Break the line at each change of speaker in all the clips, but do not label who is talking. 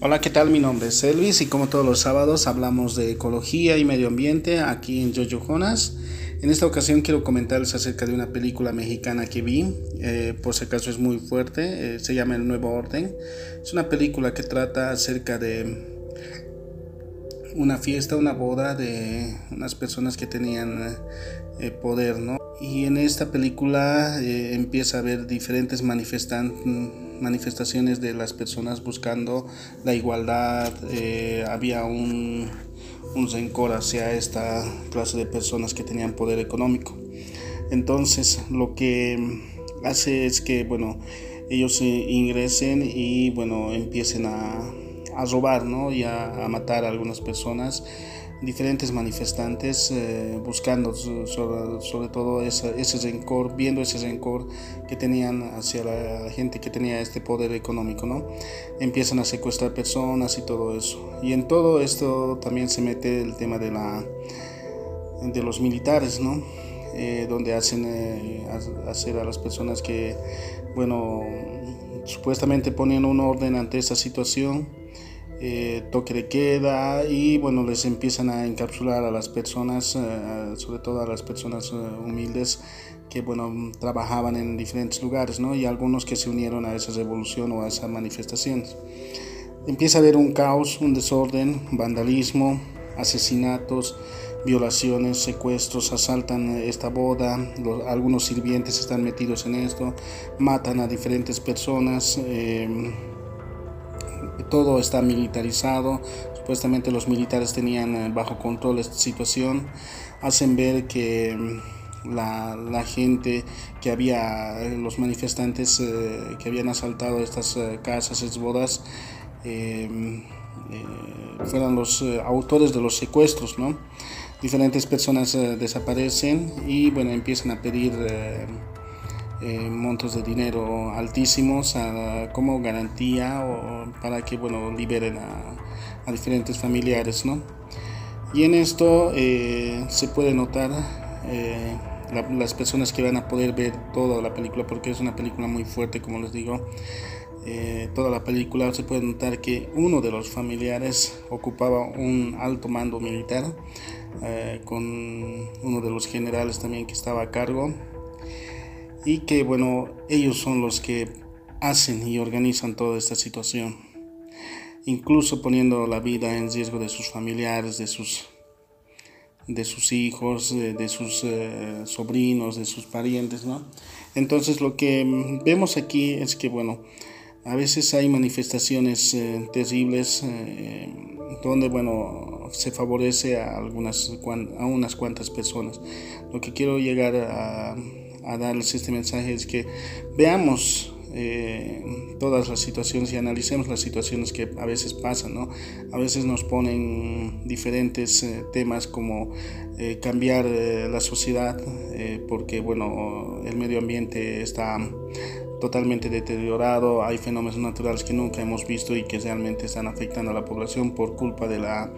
Hola, ¿qué tal? Mi nombre es Elvis y como todos los sábados hablamos de ecología y medio ambiente aquí en Jojo Jonas. En esta ocasión quiero comentarles acerca de una película mexicana que vi, eh, por si acaso es muy fuerte, eh, se llama El Nuevo Orden. Es una película que trata acerca de una fiesta, una boda de unas personas que tenían eh, poder, ¿no? Y en esta película empieza a haber diferentes manifestantes manifestaciones de las personas buscando la igualdad, eh, había un, un rencor hacia esta clase de personas que tenían poder económico. Entonces lo que hace es que, bueno, ellos ingresen y, bueno, empiecen a, a robar, ¿no? Y a, a matar a algunas personas diferentes manifestantes eh, buscando sobre, todo ese, ese, rencor, viendo ese rencor que tenían hacia la gente que tenía este poder económico, ¿no? Empiezan a secuestrar personas y todo eso. Y en todo esto también se mete el tema de, la, de los militares, ¿no? Eh, donde hacen eh, hacer a las personas que, bueno, supuestamente ponen un orden ante esta situación eh, toque de queda y bueno les empiezan a encapsular a las personas eh, sobre todo a las personas eh, humildes que bueno trabajaban en diferentes lugares ¿no? y algunos que se unieron a esa revolución o a esas manifestaciones empieza a haber un caos un desorden vandalismo asesinatos violaciones, secuestros, asaltan esta boda, algunos sirvientes están metidos en esto, matan a diferentes personas, todo está militarizado, supuestamente los militares tenían eh, bajo control esta situación, hacen ver que mm, la, gente que había, eh, los manifestantes eh, que habían asaltado estas casas, estas bodas, fueran los autores de los secuestros, ¿no? Diferentes personas desaparecen y bueno, empiezan a pedir eh, montos de dinero altísimos como garantía o para que bueno liberen a, diferentes familiares ¿no? y en esto eh, se puede notar eh, las personas que van a poder ver toda la película porque es una película muy fuerte como les digo toda la película se puede notar que uno de los familiares ocupaba un alto mando militar con uno de los generales también que estaba a cargo y que bueno, ellos son los que hacen y organizan toda esta situación, incluso poniendo la vida en riesgo de sus familiares, de sus, de sus hijos, de, sus eh, sobrinos, de sus parientes, ¿no? Entonces lo que vemos aquí es que bueno, a veces hay manifestaciones eh, terribles eh, donde bueno se favorece a algunas a unas cuantas personas. Lo que quiero llegar a a darles este mensaje es que veamos eh, todas las situaciones y analicemos las situaciones que a veces pasan, ¿no? A veces nos ponen diferentes eh, temas como eh, cambiar la sociedad, porque bueno, el medio ambiente está totalmente deteriorado, hay fenómenos naturales que nunca hemos visto y que realmente están afectando a la población por culpa de la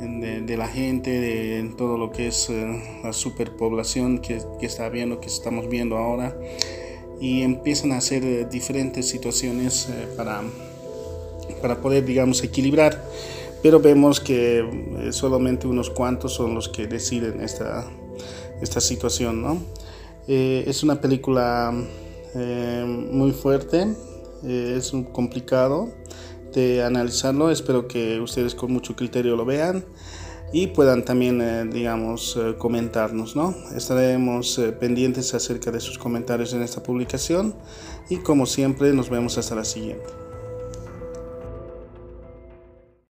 de, la gente, de todo lo que es eh, la superpoblación que, que, está viendo, que estamos viendo ahora, y empiezan a hacer eh, diferentes situaciones eh, para, para poder, digamos, equilibrar, pero vemos que solamente unos cuantos son los que deciden esta, esta situación, ¿no? es una película muy fuerte, es complicado, analizarlo. Espero que ustedes con mucho criterio lo vean y puedan también, eh, digamos, eh, comentarnos, ¿no? Estaremos eh, pendientes acerca de sus comentarios en esta publicación y como siempre nos vemos hasta la siguiente.